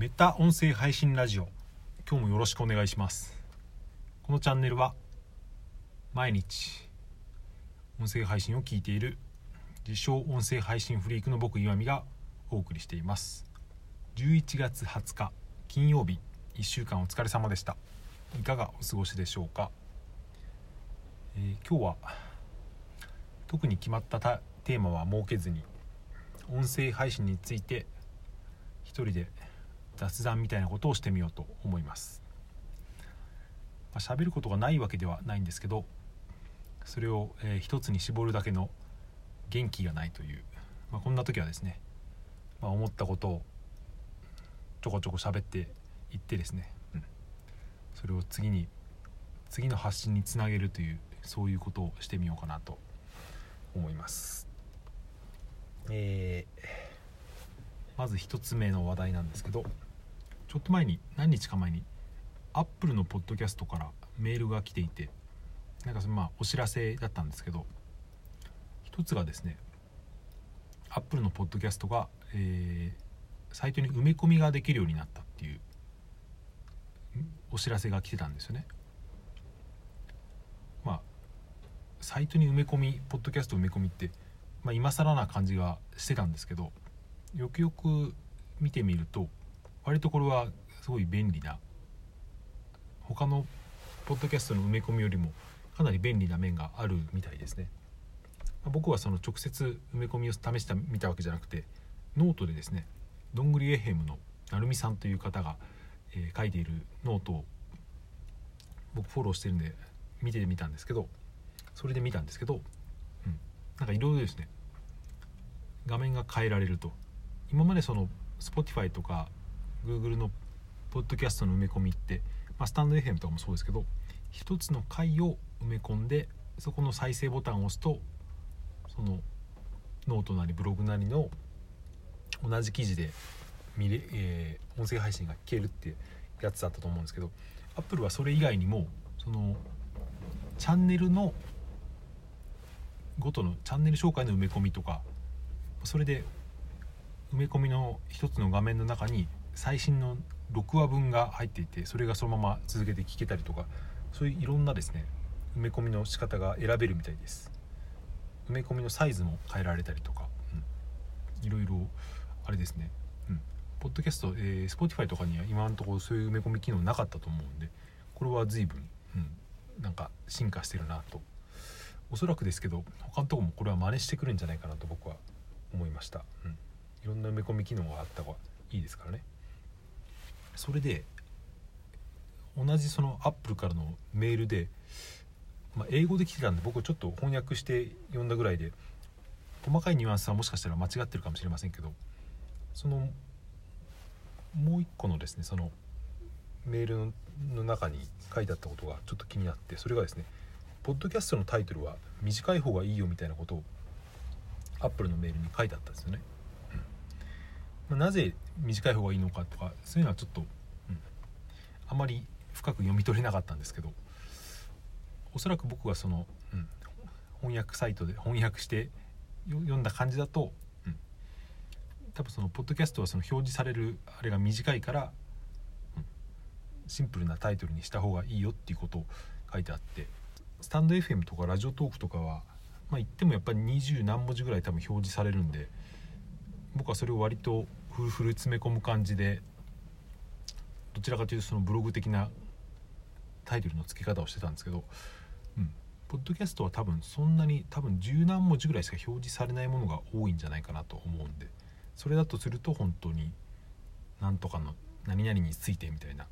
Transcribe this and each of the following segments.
メタ音声配信ラジオ。今日もよろしくお願いします。このチャンネルは毎日音声配信を聞いている自称音声配信フリークの僕岩見がお送りしています。11月20日金曜日1週間お疲れ様でした。いかがお過ごしでしょうか、えー今日は特に決まったたテーマは設けずに音声配信について一人で雑談みたいなことをしてみようと思います。まあ、喋ることがないわけではないんですけどそれを、えー一つに絞るだけの元気がないという、まあ、こんな時はですね、まあ、思ったことをちょこちょこ喋っていってですね、うんそれを次に次の発信につなげるというそういうことをしてみようかなと思います。えーまず一つ目の話題なんですけどちょっと前に何日か前にアップルのポッドキャストからメールが来ていてなんかそのまあお知らせだったんですけど一つがですねアップルのポッドキャストが、えーサイトに埋め込みができるようになったっていうお知らせが来てたんですよね。まあサイトに埋め込みポッドキャスト埋め込みって、まあ、今更な感じがしてたんですけどよくよく見てみると割とこれはすごい便利な他のポッドキャストの埋め込みよりもかなり便利な面があるみたいですね。僕はその直接埋め込みを試してみたわけじゃなくてノートでですねどんぐりエヘムのなるみさんという方が、えー書いているノートを僕フォローしてるんで見てみたんですけどそれで見たんですけど、うん、なんかいろいろですね画面が変えられると。今までその Spotify とか Google のポッドキャストの埋め込みって、まあ、スタンド FM とかもそうですけど一つの回を埋め込んでそこの再生ボタンを押すとそのノートなりブログなりの同じ記事で見れ、えー音声配信が聞けるってやつだったと思うんですけど Apple はそれ以外にもそのチャンネルのごとのチャンネル紹介の埋め込みとかそれで埋め込みの一つの画面の中に最新の6話分が入っていてそれがそのまま続けて聞けたりとかそういういろんなですね埋め込みの仕方が選べるみたいです。埋め込みのサイズも変えられたりとか、うん、いろいろあれですね。うん。ポッドキャスト、えー、Spotify とかには今のところそういう埋め込み機能なかったと思うんでこれは随分、うん、なんか進化してるなと。おそらくですけど他のとこもこれは真似してくるんじゃないかなと僕は思いました、うん、いろんな埋め込み機能があった方がいいですからね。それで同じそのアップルからのメールで、まあ、英語で来てたんで僕ちょっと翻訳して読んだぐらいで細かいニュアンスはもしかしたら間違ってるかもしれませんけどそのもう一個のですねそのメールの中に書いてあったことがちょっと気になってそれがですねポッドキャストのタイトルは短い方がいいよみたいなことをアップルのメールに書いてあったんですよね。まなぜ短い方がいいのかとかそういうのはちょっと、うん。あまり深く読み取れなかったんですけどおそらく僕がその、うん翻訳サイトで翻訳して読んだ感じだと、うん。多分そのポッドキャストはその表示されるあれが短いから、うん。シンプルなタイトルにした方がいいよっていうことを書いてあってスタンド FM とかラジオトークとかはまあ言ってもやっぱり20何文字ぐらい多分表示されるんで僕はそれを割とフルフル詰め込む感じでどちらかというとそのブログ的なタイトルの付け方をしてたんですけど、うん、ポッドキャストは多分そんなに多分十何文字ぐらいしか表示されないものが多いんじゃないかなと思うんでそれだとすると本当になんとかの何々についてみたいな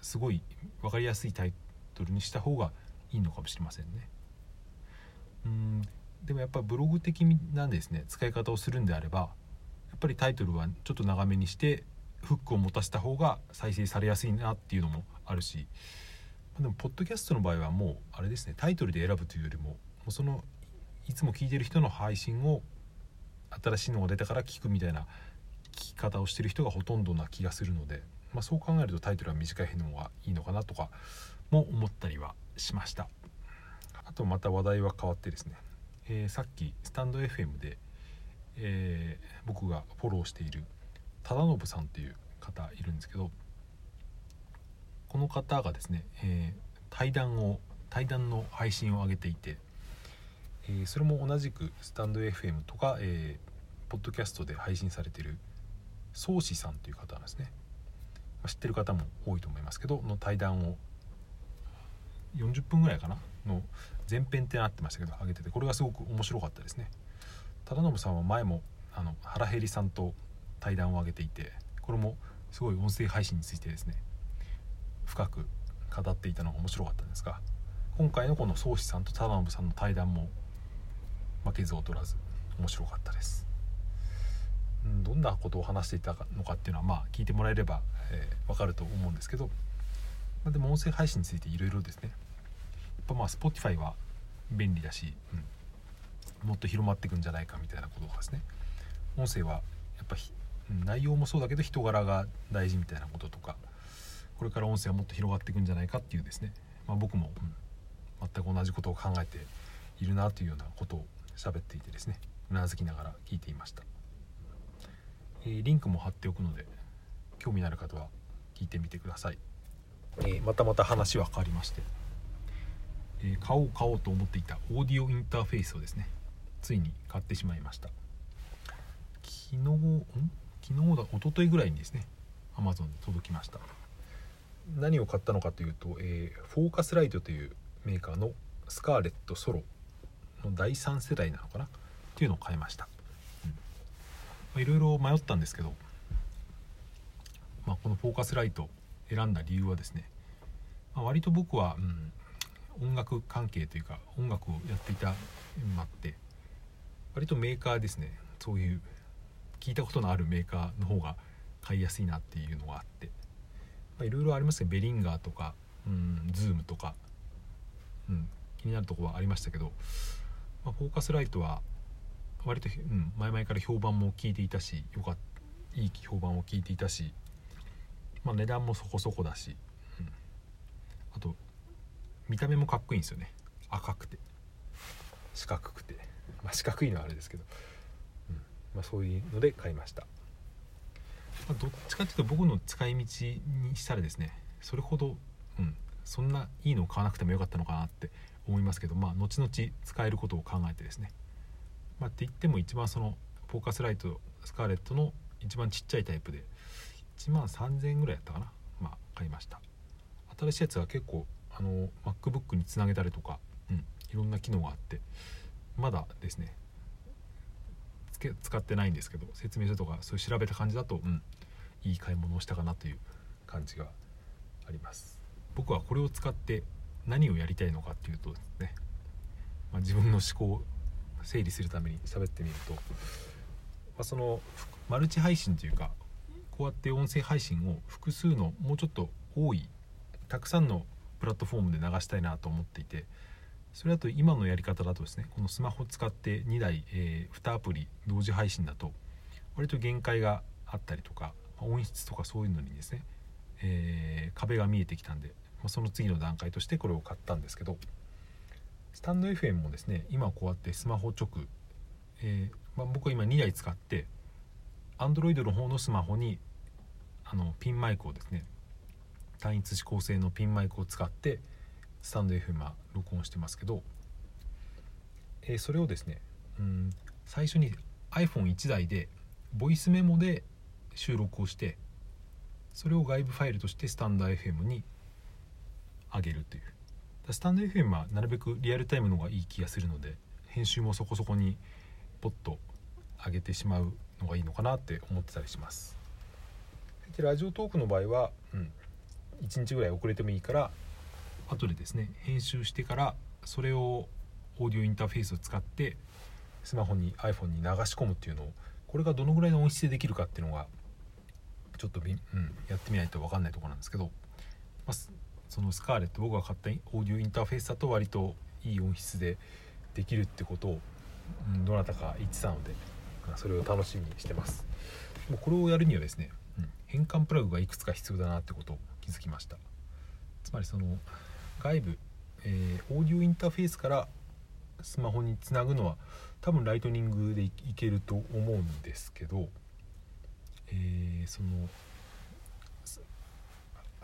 すごい分かりやすいタイトルにした方がいいのかもしれませんね。うんでもやっぱブログ的なんですね使い方をするんであればっぱりタイトルはちょっと長めにしてフックを持たせた方が再生されやすいなっていうのもあるしでもポッドキャストの場合はもうあれですねタイトルで選ぶというよりももうそのいつも聞いてる人の配信を新しいのが出たから聞くみたいな聞き方をしてる人がほとんどな気がするので、まあ、そう考えるとタイトルは短いのがいいのかなとかも思ったりはしました。あとまた話題は変わってですね、えーさっきスタンド FM で、えー僕がフォローしている忠信さんっていう方いるんですけどこの方がですね、えー、対談を対談の配信を上げていて、えー、それも同じくスタンド FM とか、えー、ポッドキャストで配信されてる宗師さんという方なんですね、ま、知ってる方も多いと思いますけどの対談を40分ぐらいかな？の前編ってなってましたけど上げててこれがすごく面白かったですね。忠信さんは前もあの原ヘリさんと対談を上げていてこれもすごい音声配信についてですね深く語っていたのが面白かったんですが今回のこの宗師さんと忠信さんの対談も負けず劣らず面白かったです、うん、どんなことを話していたのかっていうのはまあ聞いてもらえれば、えー、分かると思うんですけど、まあ、でも音声配信についていろいろですね。やっぱまあ Spotify は便利だし、うん、もっと広まっていくんじゃないかみたいなことですね。音声はやっぱ内容もそうだけど人柄が大事みたいなこととかこれから音声はもっと広がっていくんじゃないかっていうですね、まあ、僕も、うん、全く同じことを考えているなというようなことを喋っていてですねうなずきながら聞いていました、えー、リンクも貼っておくので興味のある方は聞いてみてください、えー、またまた話は変わりまして、え買おう買おうと思っていたオーディオインターフェースをですねついに買ってしまいました。昨日ん？昨日だ一昨日ぐらいにですね Amazon で届きました。何を買ったのかというと、えー、フォーカスライトというメーカーのスカーレットソロの第3世代なのかな？っていうのを買いました。いろいろ迷ったんですけど、まあ、このフォーカスライト選んだ理由はですね、まあ、割と僕は、うん、音楽関係というか音楽をやっていた縁もあって割とメーカーですね。そういう聞いたことのあるメーカーの方が買いやすいなっていうのがあって。いろいろありますねベリンガーとか、うん、ズームとか、うん、気になるとこはありましたけど、まあ、フォーカスライトは割と、うん、前々から評判も聞いていたしよかいい評判を聞いていたし、まあ、値段もそこそこだし、うん、あと見た目もかっこいいんですよね。赤くて。四角くて、まあ、四角いのはあれですけど。うん。まあ、そういうので買いました、まあ、どっちかっていうと僕の使い道にしたらですねそれほど、うん、そんないいのを買わなくてもよかったのかなって思いますけどまあ後々使えることを考えてですね。まあって言っても一番そのフォーカスライトスカーレットの一番ちっちゃいタイプで1万3000円ぐらいやったかな。まあ買いました。新しいやつは結構あの MacBook につなげたりとか、うん、いろんな機能があってまだですねけ使ってないんですけど説明書とかそういう調べた感じだとうんいい買い物をしたかなという感じがあります。僕はこれを使って何をやりたいのかっていうとですね、まあ、自分の思考を整理するために喋ってみると、まあ、そのマルチ配信というかこうやって音声配信を複数のもうちょっと多いたくさんのプラットフォームで流したいなと思っていてそれだと今のやり方だとですねこのスマホを使って2台、えー、2アプリ同時配信だと割と限界があったりとか音質とかそういうのにですね、えー、壁が見えてきたんで、まあ、その次の段階としてこれを買ったんですけどスタンド FM もですね今こうやってスマホ直、えー、まあ、僕は今2台使って Android の方のスマホにあのピンマイクをですね単一指向性のピンマイクを使ってスタンド FM は録音してますけど、えー、それをですねうん最初に iPhone1 台でボイスメモで収録をしてそれを外部ファイルとしてスタンド FM に上げるという。スタンド FM はなるべくリアルタイムの方がいい気がするので編集もそこそこにポッと上げてしまうのがいいのかなって思ってたりします。でラジオトークの場合は、うん、1日ぐらい遅れてもいいから後でですね編集してからそれをオーディオインターフェースを使ってスマホに iPhone に流し込むっていうのをこれがどのぐらいの音質でできるかっていうのがちょっと、うん、やってみないと分かんないところなんですけど、まあ、そのスカーレット僕が買ったオーディオインターフェースだと割といい音質でできるってことを、うん、どなたか言ってたのでそれを楽しみにしてます。もうこれをやるにはですね、うん、変換プラグがいくつか必要だなってこと気づきました。つまりその外部、えー、オーディオインターフェースからスマホにつなぐのは多分ライトニングでいけると思うんですけど、えー、その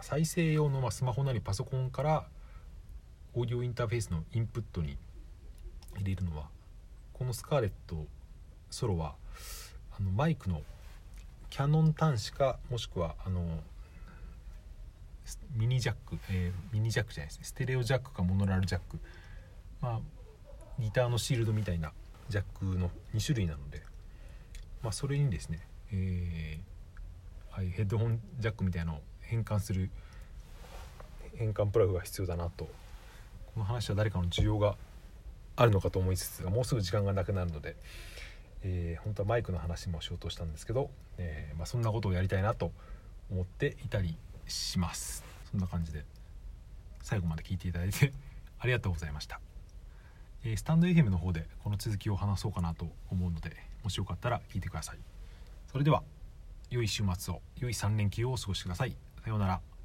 再生用のまスマホなりパソコンからオーディオインターフェースのインプットに入れるのはこのスカーレットソロはあのマイクのキャノン端子かもしくはあのミニジャック、えー、ミニジャックじゃないですね。ステレオジャックかモノラルジャック。まあギターのシールドみたいなジャックの2種類なので、まあ、それにですね、えーはい、ヘッドホンジャックみたいなのを変換する変換プラグが必要だなと。この話は誰かの需要があるのかと思いつつもうすぐ時間がなくなるので、えー、本当はマイクの話もしようとしたんですけど、えー、まあ、そんなことをやりたいなと思っていたりします。そんな感じで最後まで聞いていただいて ありがとうございました、えー、スタンド FM の方でこの続きを話そうかなと思うのでもしよかったら聞いてください。それでは良い週末を良い3連休をお過ごしください。さようなら。